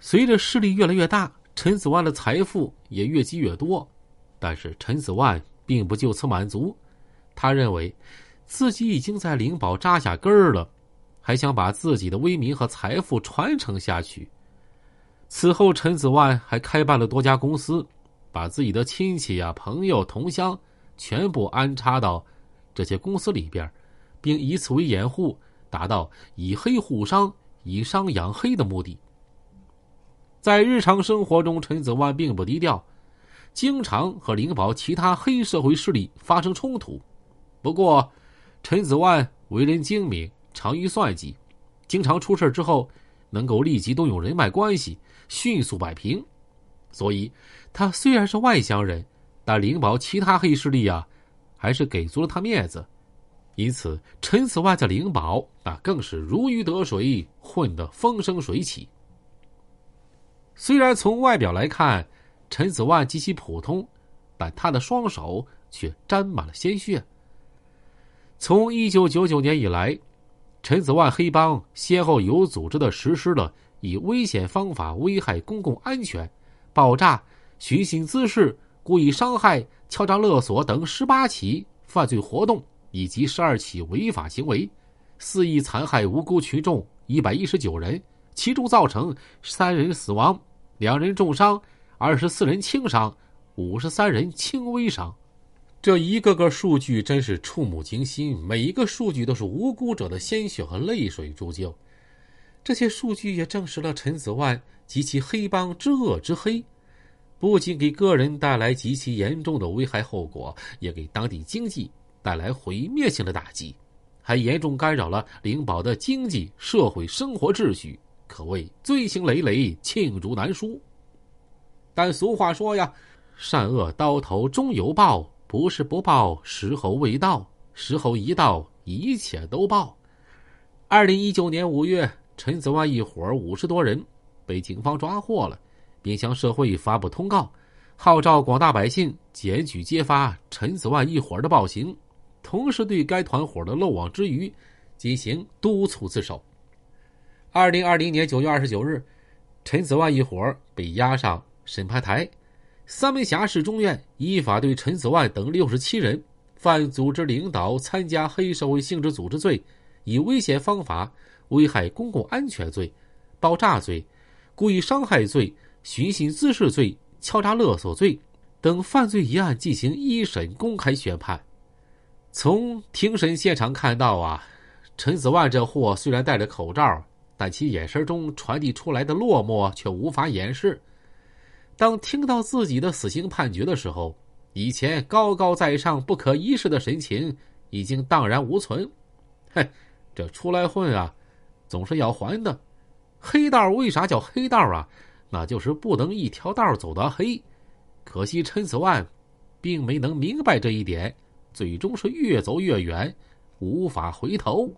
随着势力越来越大，陈子万的财富也越积越多。但是陈子万并不就此满足，他认为自己已经在灵宝扎下根儿了，还想把自己的威名和财富传承下去。此后，陈子万还开办了多家公司，把自己的亲戚呀、朋友、同乡全部安插到这些公司里边，并以此为掩护，达到以黑护商、以商养黑的目的。在日常生活中，陈子万并不低调，经常和灵宝其他黑社会势力发生冲突。不过，陈子万为人精明，长于算计，经常出事之后能够立即动用人脉关系，迅速摆平。所以，他虽然是外乡人，但灵宝其他黑势力啊，还是给足了他面子。因此，陈子万在灵宝那更是如鱼得水，混得风生水起。虽然从外表来看，陈子万极其普通，但他的双手却沾满了鲜血。从一九九九年以来，陈子万黑帮先后有组织的实施了以危险方法危害公共安全、爆炸、寻衅滋事、故意伤害、敲诈勒索等十八起犯罪活动，以及十二起违法行为，肆意残害无辜群众一百一十九人，其中造成三人死亡。两人重伤，二十四人轻伤，五十三人轻微伤。这一个个数据真是触目惊心，每一个数据都是无辜者的鲜血和泪水铸就。这些数据也证实了陈子万及其黑帮之恶之黑，不仅给个人带来极其严重的危害后果，也给当地经济带来毁灭性的打击，还严重干扰了灵宝的经济社会生活秩序。可谓罪行累累，罄竹难书。但俗话说呀，善恶到头终有报，不是不报，时候未到，时候一到，一切都报。二零一九年五月，陈子万一伙五十多人被警方抓获了，并向社会发布通告，号召广大百姓检举揭发陈子万一伙的暴行，同时对该团伙的漏网之鱼进行督促自首。二零二零年九月二十九日，陈子万一伙被押上审判台，三门峡市中院依法对陈子万等六十七人犯组织领导参加黑社会性质组织罪、以危险方法危害公共安全罪、爆炸罪、故意伤害罪、寻衅滋事罪、敲诈勒索罪等犯罪一案进行一审公开宣判。从庭审现场看到啊，陈子万这货虽然戴着口罩。但其眼神中传递出来的落寞却无法掩饰。当听到自己的死刑判决的时候，以前高高在上、不可一世的神情已经荡然无存。哼，这出来混啊，总是要还的。黑道为啥叫黑道啊？那就是不能一条道走到黑。可惜陈子万并没能明白这一点，最终是越走越远，无法回头。